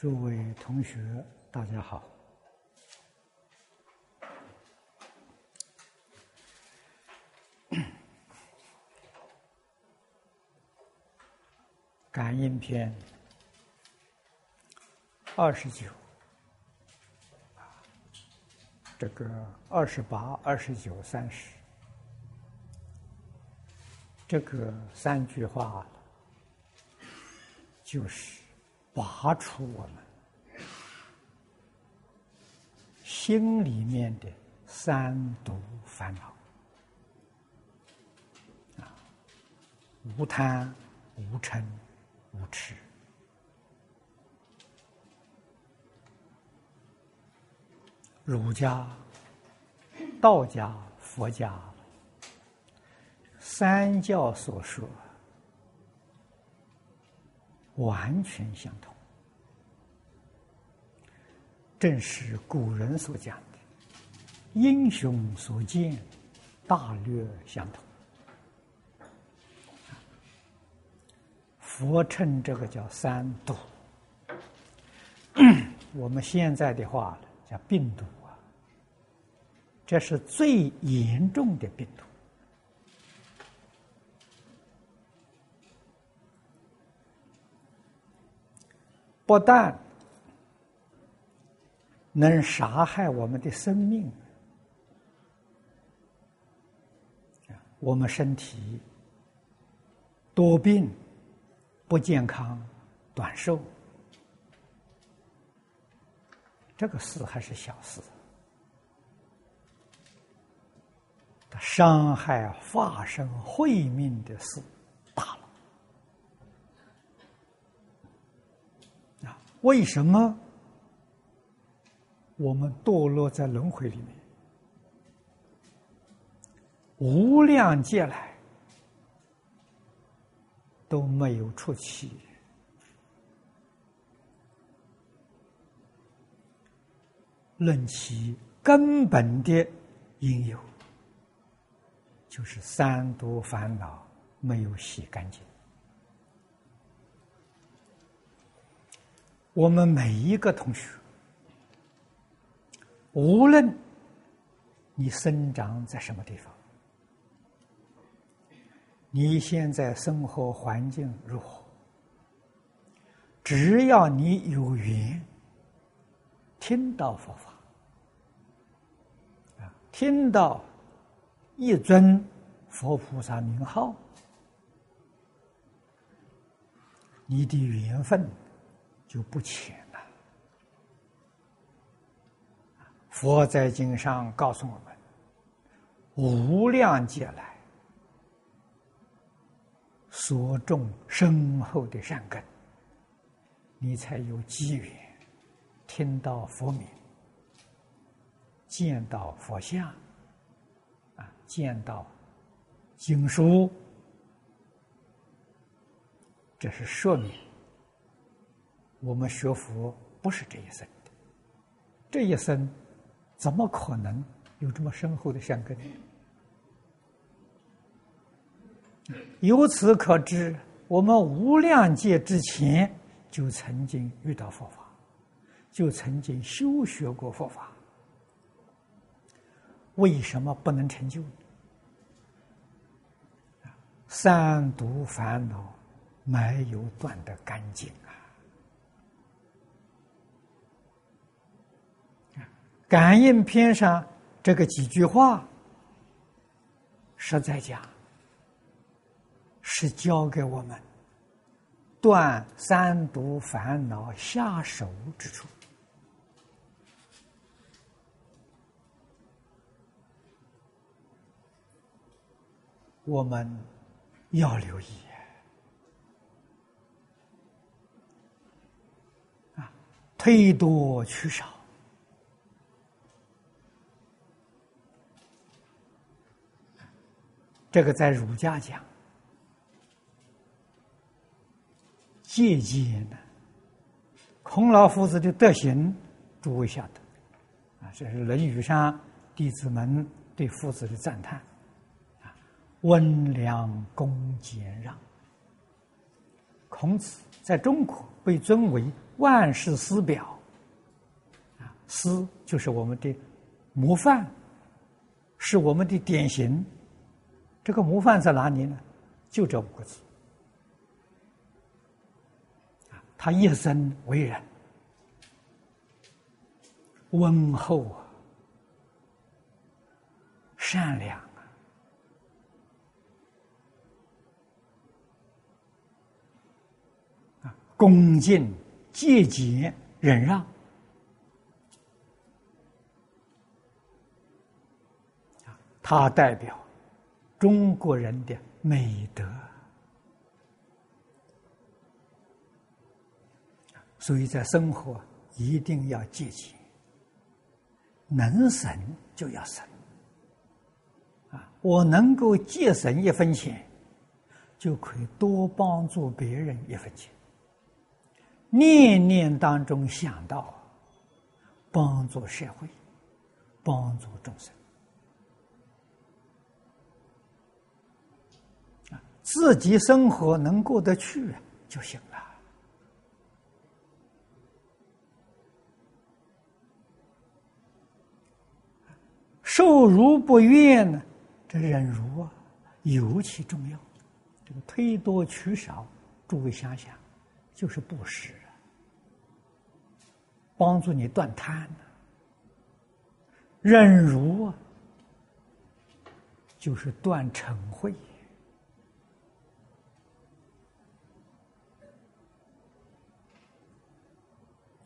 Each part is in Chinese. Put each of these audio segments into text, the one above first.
诸位同学，大家好。感应篇二十九，这个二十八、二十九、三十，这个三句话就是拔出我们心里面的三毒烦恼啊，无贪、无嗔。无痴，儒家、道家、佛家三教所说完全相同，正是古人所讲的“英雄所见，大略相同”。佛称这个叫三毒，我们现在的话叫病毒啊，这是最严重的病毒，不但能杀害我们的生命，我们身体多病。不健康、短寿，这个事还是小事。伤害化身慧命的事大了啊！为什么我们堕落在轮回里面？无量劫来。都没有出气，论其根本的因由，就是三毒烦恼没有洗干净。我们每一个同学，无论你生长在什么地方。你现在生活环境如何？只要你有缘听到佛法，啊，听到一尊佛菩萨名号，你的缘分就不浅了。佛在经上告诉我们：无量劫来。所种深厚的善根，你才有机缘听到佛名，见到佛像，啊，见到经书，这是说明我们学佛不是这一生的，这一生怎么可能有这么深厚的善根？由此可知，我们无量劫之前就曾经遇到佛法，就曾经修学过佛法。为什么不能成就？三毒烦恼没有断得干净啊！感应篇上这个几句话，实在讲。是教给我们断三毒烦恼下手之处，我们要留意啊，推多取少，这个在儒家讲。借鉴呢，孔老夫子的德行，诸位晓得，啊，这是《论语》上弟子们对夫子的赞叹，啊，温良恭俭让，孔子在中国被尊为万世师表，啊，师就是我们的模范，是我们的典型。这个模范在哪里呢？就这五个字。他一生为人温厚啊，善良啊。恭敬、节俭、忍让，他代表中国人的美德。所以在生活一定要节俭，能省就要省。啊，我能够节省一分钱，就可以多帮助别人一分钱。念念当中想到帮助社会、帮助众生自己生活能过得去就行了。受辱不怨呢，这忍辱啊尤其重要。这个推多取少，诸位想想，就是布施。帮助你断贪忍辱啊就是断嗔恚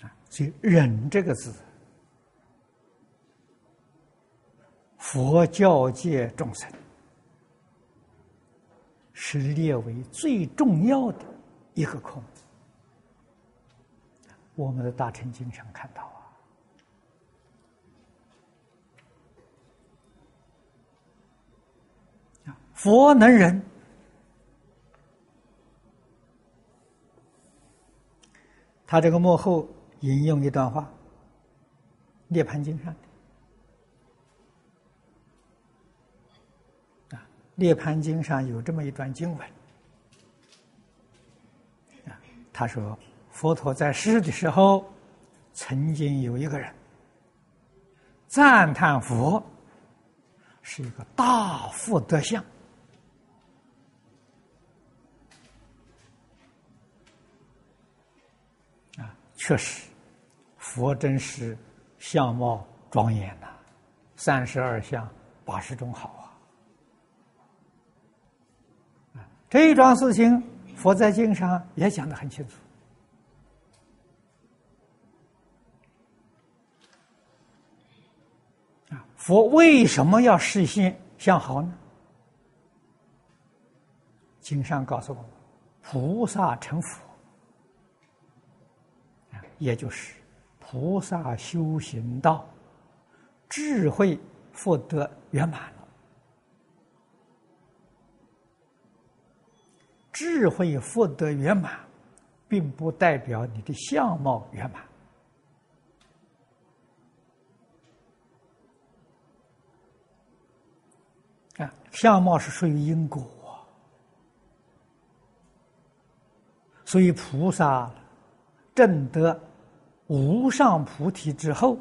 啊。所以“忍”这个字，佛教界众生是列为最重要的一个空。我们的大乘经上看到啊，佛能忍。他这个幕后引用一段话，《涅盘经》上的啊，《涅盘经》上有这么一段经文啊，他说。佛陀在世的时候，曾经有一个人赞叹佛是一个大福德相啊，确实，佛真是相貌庄严呐，三十二相八十种好啊！这一桩事情，佛在经上也讲的很清楚。啊佛为什么要实现相好呢？经上告诉我们，菩萨成佛，也就是菩萨修行道，智慧福德圆满了。智慧福德圆满，并不代表你的相貌圆满。啊，相貌是属于因果，所以菩萨证得无上菩提之后，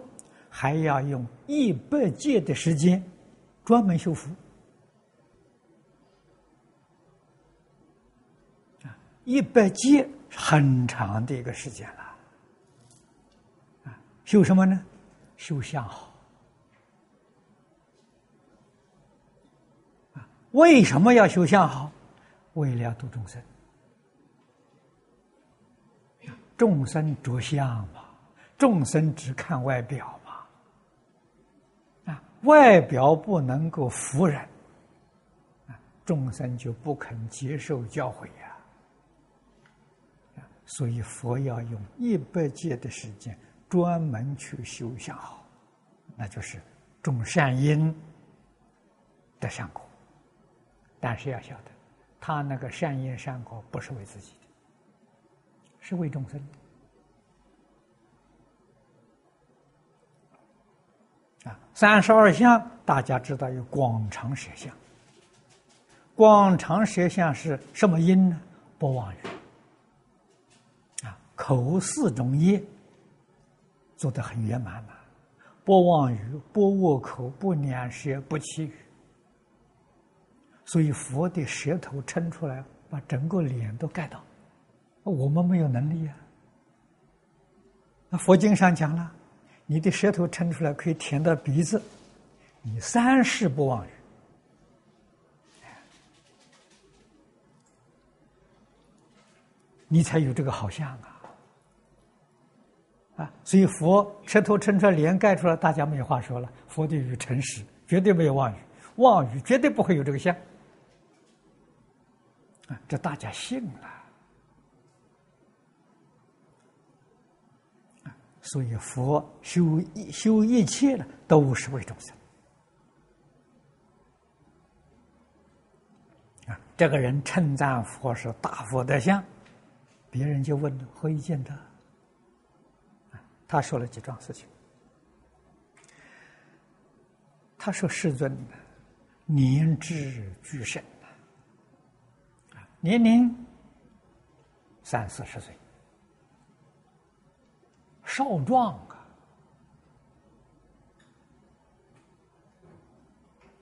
还要用一百劫的时间专门修福。啊，一百劫很长的一个时间了。啊，修什么呢？修相好。啊为什么要修相好？为了度众生。众生着相嘛，众生只看外表嘛。啊，外表不能够服人，啊，众生就不肯接受教诲呀。所以佛要用一百劫的时间专门去修相好，那就是种善因的善果。但是要晓得，他那个善因善果不是为自己的，是为众生。啊，三十二相大家知道有广长舌相，广长舌相是什么因呢？不妄语。口四种业做得很圆满了，不妄语，不恶口，不两舌，不绮语。所以佛的舌头撑出来，把整个脸都盖到，我们没有能力啊。那佛经上讲了，你的舌头撑出来可以舔到鼻子，你三世不妄语，你才有这个好相啊！啊，所以佛舌头撑出来，脸盖出来，大家没话说了。佛的语诚实，绝对没有妄语，妄语绝对不会有这个相。啊，这大家信了。所以，佛修一修一切的都是为众生。啊，这个人称赞佛是大佛德相，别人就问何以见得？他说了几桩事情。他说：“世尊，年智俱盛啊，年龄三四十岁。”少壮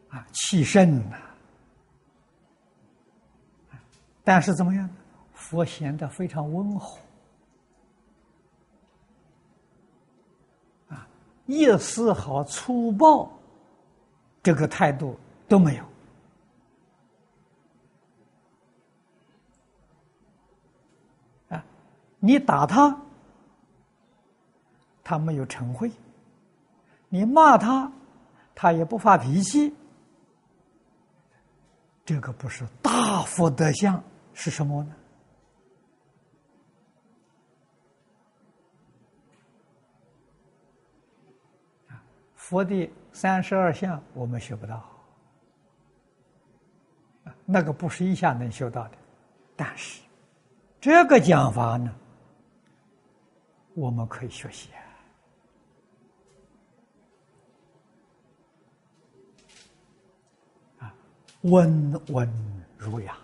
啊，啊，气盛呐，但是怎么样？佛显得非常温和，啊，一丝毫粗暴这个态度都没有，啊，你打他。他没有成会，你骂他，他也不发脾气。这个不是大佛德相是什么呢？佛的三十二相我们学不到，那个不是一下能修到的。但是这个讲法呢，我们可以学习。温文儒雅，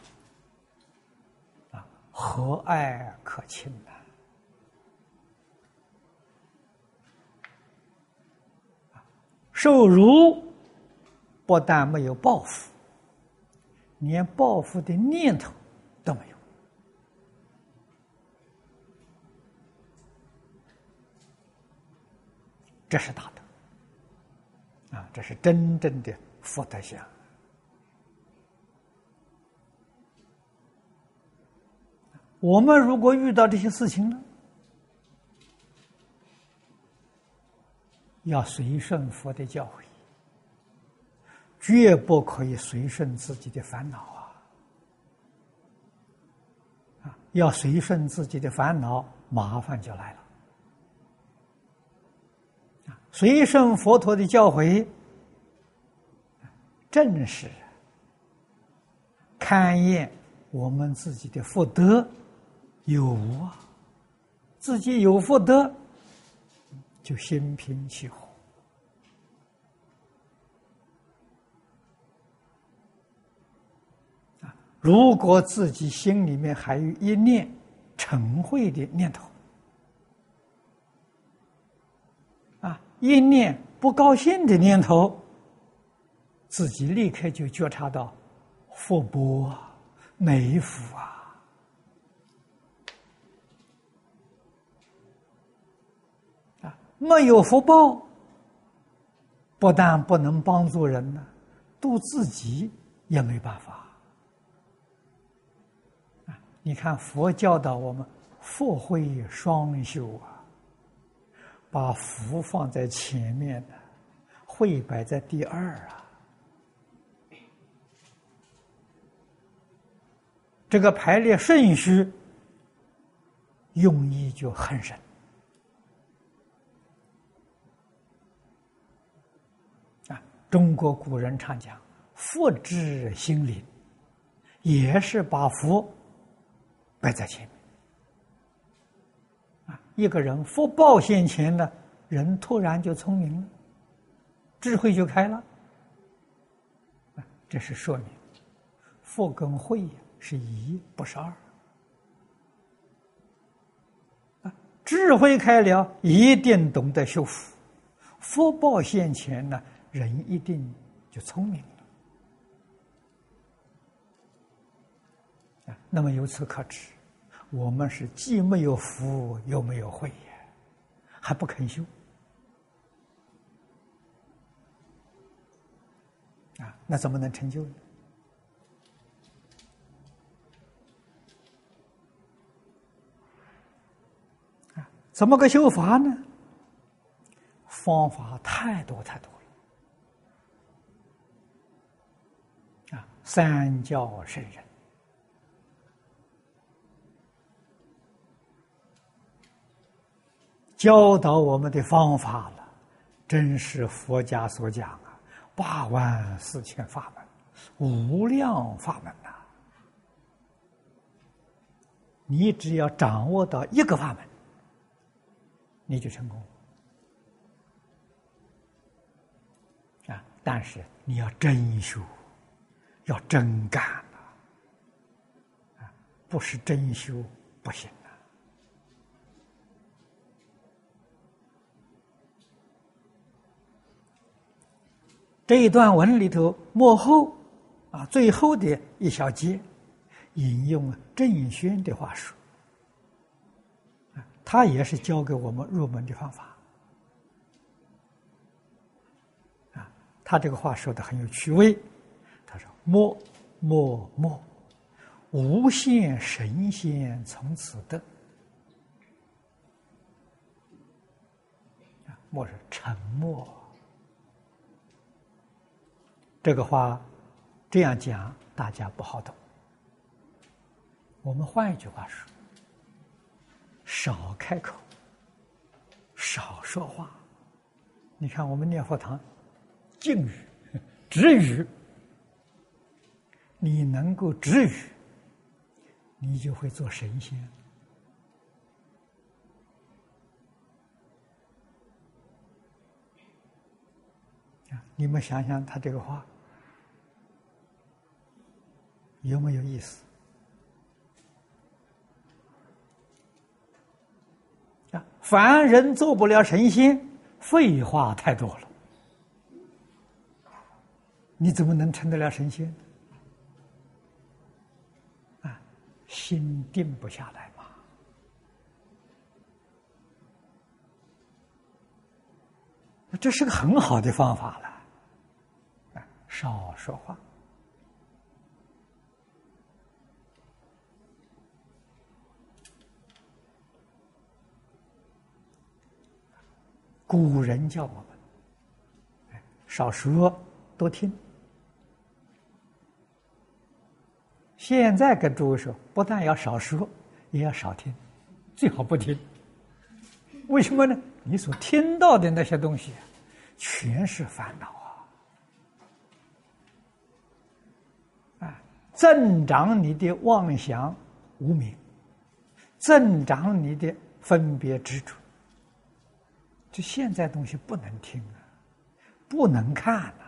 啊，和蔼可亲的。受辱不但没有报复，连报复的念头都没有，这是大德，啊，这是真正的福德相。我们如果遇到这些事情呢，要随顺佛的教诲，绝不可以随顺自己的烦恼啊！啊，要随顺自己的烦恼，麻烦就来了。随顺佛陀的教诲，正是勘验我们自己的福德。有啊，自己有福德，就心平气和。如果自己心里面还有一念嗔恚的念头啊，一念不高兴的念头，自己立刻就觉察到福薄啊没福啊。没有福报，不但不能帮助人呢，度自己也没办法。你看佛教导我们福慧双修啊，把福放在前面的，慧摆在第二啊。这个排列顺序，用意就很深。中国古人常讲“福至心灵”，也是把福摆在前面。啊，一个人福报现前呢，人突然就聪明了，智慧就开了。这是说明福跟慧是一，不是二。智慧开了，一定懂得修福。福报现前呢，人一定就聪明了。啊，那么由此可知，我们是既没有福又没有慧呀，还不肯修。啊，那怎么能成就呢？怎么个修法呢？方法太多太多了。啊，三教圣人教导我们的方法了，真是佛家所讲啊。八万四千法门，无量法门呐！你只要掌握到一个法门，你就成功啊！但是你要真修，要真干啊！不是真修不行。这一段文里头幕后，啊，最后的一小节，引用郑轩的话说，他也是教给我们入门的方法，啊，他这个话说的很有趣味，：“默默默，无限神仙从此得。”，默是沉默。这个话这样讲，大家不好懂。我们换一句话说：少开口，少说话。你看，我们念佛堂，静语、止语，你能够止语，你就会做神仙。你们想想他这个话。有没有意思？啊，凡人做不了神仙，废话太多了。你怎么能成得了神仙？啊，心定不下来嘛。这是个很好的方法了。少说话。古人叫我们少说多听。现在跟诸位说，不但要少说，也要少听，最好不听。为什么呢？你所听到的那些东西，全是烦恼啊！啊，增长你的妄想无明，增长你的分别执着。这现在东西不能听啊，不能看呐！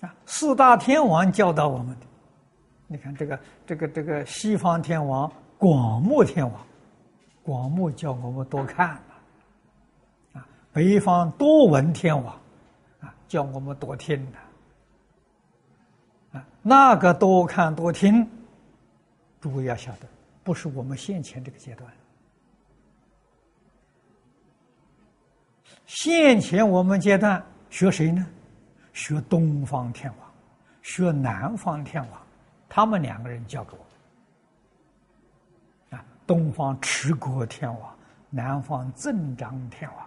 啊，四大天王教导我们的，你看这个这个这个西方天王广目天王，广目叫我们多看啊，北方多闻天王啊，叫我们多听的，啊，那个多看多听。诸位要晓得，不是我们现前这个阶段。现前我们阶段学谁呢？学东方天王，学南方天王，他们两个人教给我们。啊，东方持国天王，南方增长天王。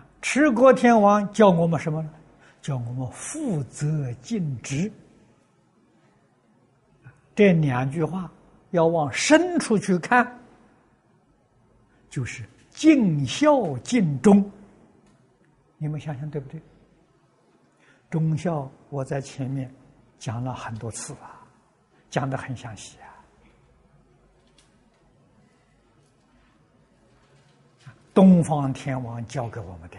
啊，持国天王教我们什么呢？教我们负责尽职。这两句话要往深处去看，就是尽孝尽忠。你们想想对不对？忠孝我在前面讲了很多次啊，讲的很详细啊。东方天王教给我们的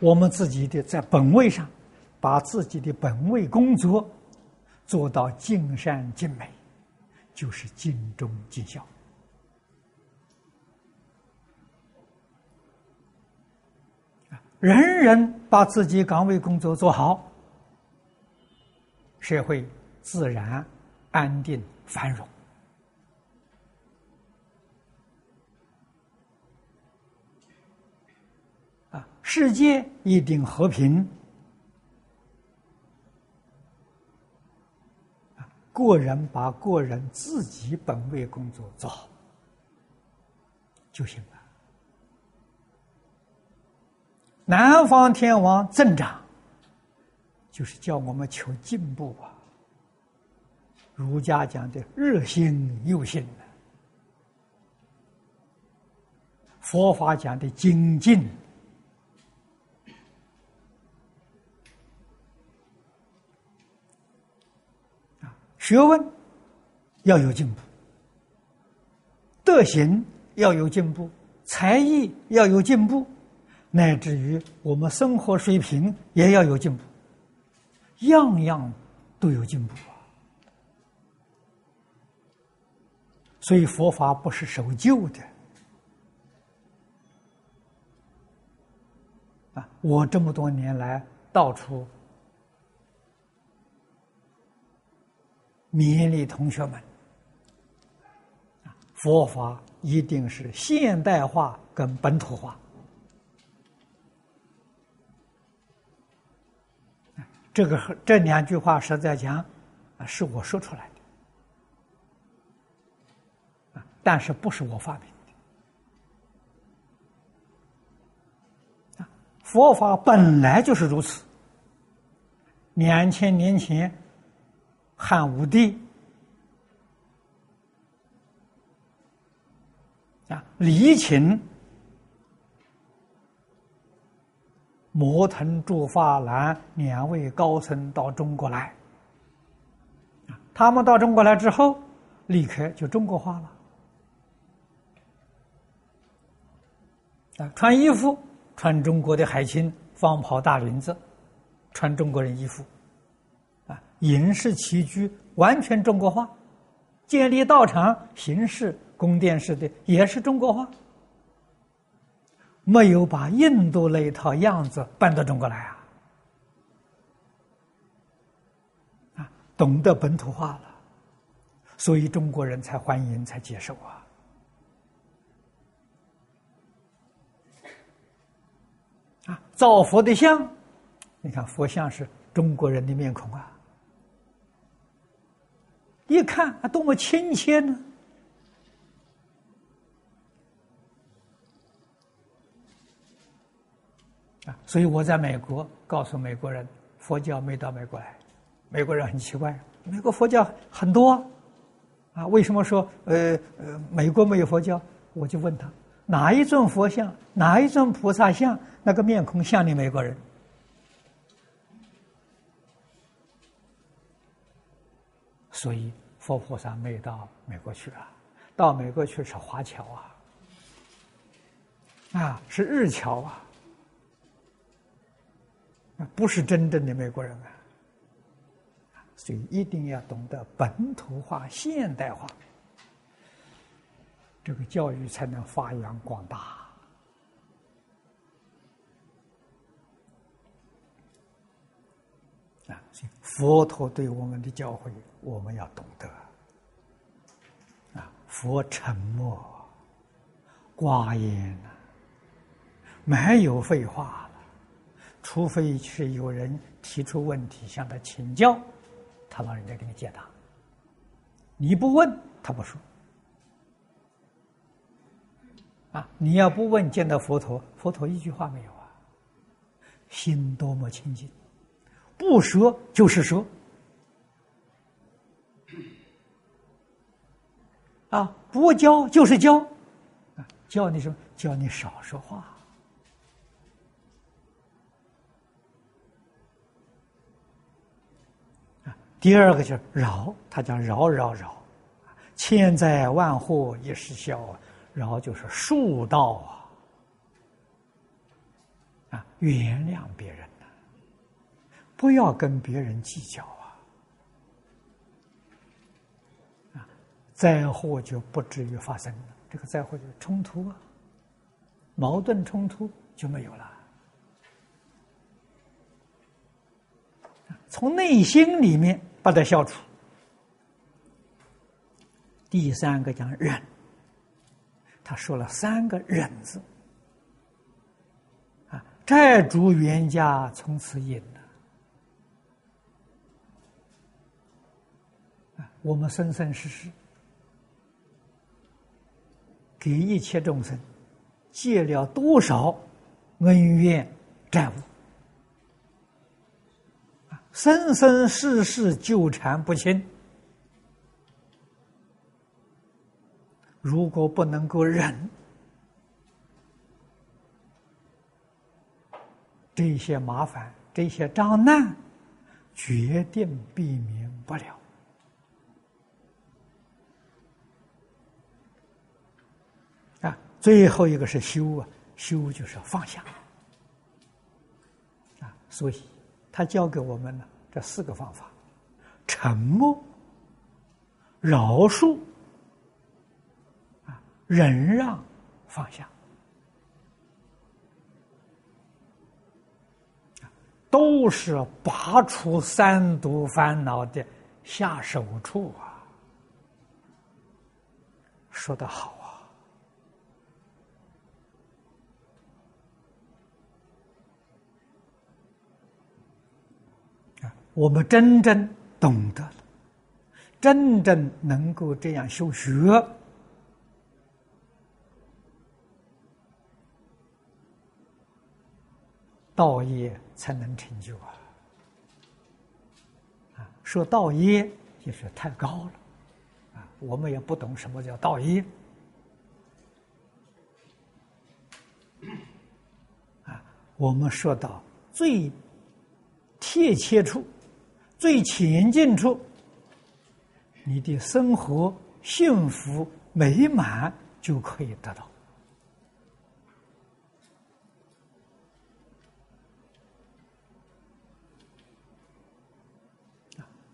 我们自己的在本位上，把自己的本位工作做到尽善尽美，就是尽忠尽孝。人人把自己岗位工作做好，社会自然安定繁荣。啊，世界一定和平。啊，个人把个人自己本位工作做好就行了。南方天王增长，就是叫我们求进步啊。儒家讲的日新又心佛法讲的精进啊，学问要有进步，德行要有进步，才艺要有进步。乃至于我们生活水平也要有进步，样样都有进步啊！所以佛法不是守旧的啊！我这么多年来到处勉励同学们佛法一定是现代化跟本土化。这个这两句话实在讲，啊，是我说出来的，啊，但是不是我发明的，啊，佛法本来就是如此。两千年前，汉武帝啊，李请。摩腾、竺法兰两位高僧到中国来，他们到中国来之后，立刻就中国化了。啊，穿衣服穿中国的海青方袍大领子，穿中国人衣服，啊，饮食起居完全中国化，建立道场形式宫殿式的也是中国化。没有把印度那一套样子搬到中国来啊！啊，懂得本土化了，所以中国人才欢迎、才接受啊！啊，造佛的像，你看佛像是中国人的面孔啊，一看啊，多么亲切呢！啊，所以我在美国告诉美国人，佛教没到美国来，美国人很奇怪，美国佛教很多，啊，为什么说呃呃美国没有佛教？我就问他，哪一尊佛像，哪一尊菩萨像，那个面孔像你美国人？所以佛菩萨没到美国去啊，到美国去是华侨啊，啊，是日侨啊。那不是真正的美国人啊，所以一定要懂得本土化、现代化，这个教育才能发扬光大啊！所以佛陀对我们的教诲，我们要懂得啊！佛沉默、寡言没有废话。除非是有人提出问题向他请教，他老人家给你解答。你不问，他不说。啊，你要不问，见到佛陀，佛陀一句话没有啊？心多么清净，不说就是说。啊，不教就是教，啊，教你什么？教你少说话。第二个就是饶，他讲饶饶饶，千灾万祸一时消啊，饶就是恕道啊，啊，原谅别人呐，不要跟别人计较啊，啊，灾祸就不至于发生了。这个灾祸就是冲突啊，矛盾冲突就没有了。从内心里面不得消除。第三个讲忍，他说了三个忍字，啊，债主冤家从此隐了。啊，我们生生世世给一切众生借了多少恩怨债务，生生世世纠缠不清。如果不能够忍这些麻烦、这些障难，决定避免不了。啊，最后一个是修啊，修就是放下。啊，所以他教给我们呢这四个方法：沉默、饶恕。啊忍让，放下，都是拔除三毒烦恼的下手处啊！说的好啊！我们真正懂得了，真正能够这样修学。道业才能成就啊！啊，说道业就是太高了，啊，我们也不懂什么叫道业，啊，我们说到最贴切处、最前进处，你的生活幸福美满就可以得到。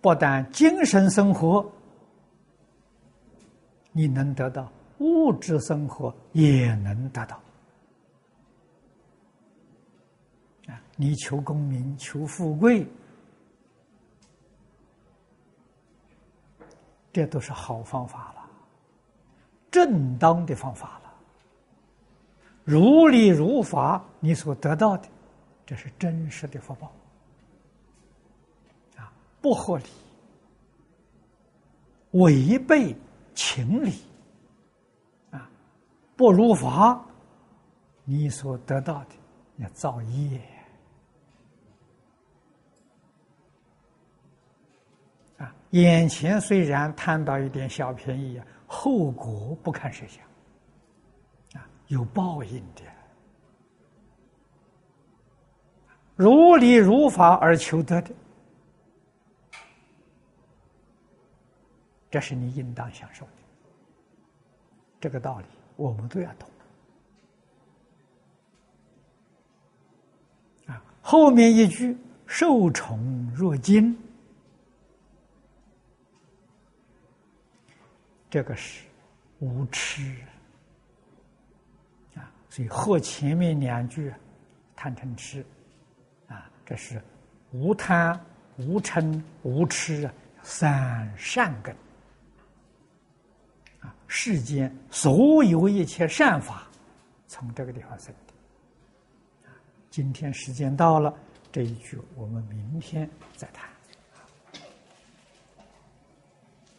不但精神生活你能得到，物质生活也能得到。啊，你求功名、求富贵，这都是好方法了，正当的方法了。如理如法，你所得到的，这是真实的福报。啊不合理，违背情理，啊，不如法，你所得到的要造业，啊，眼前虽然贪到一点小便宜啊，后果不堪设想，啊，有报应的，如理如法而求得的。这是你应当享受的，这个道理我们都要懂。啊，后面一句“受宠若惊”，这个是无耻啊，所以后前面两句“贪嗔痴”，啊，这是无贪、无嗔、无痴三善根。世间所有一切善法，从这个地方生的。今天时间到了，这一句我们明天再谈。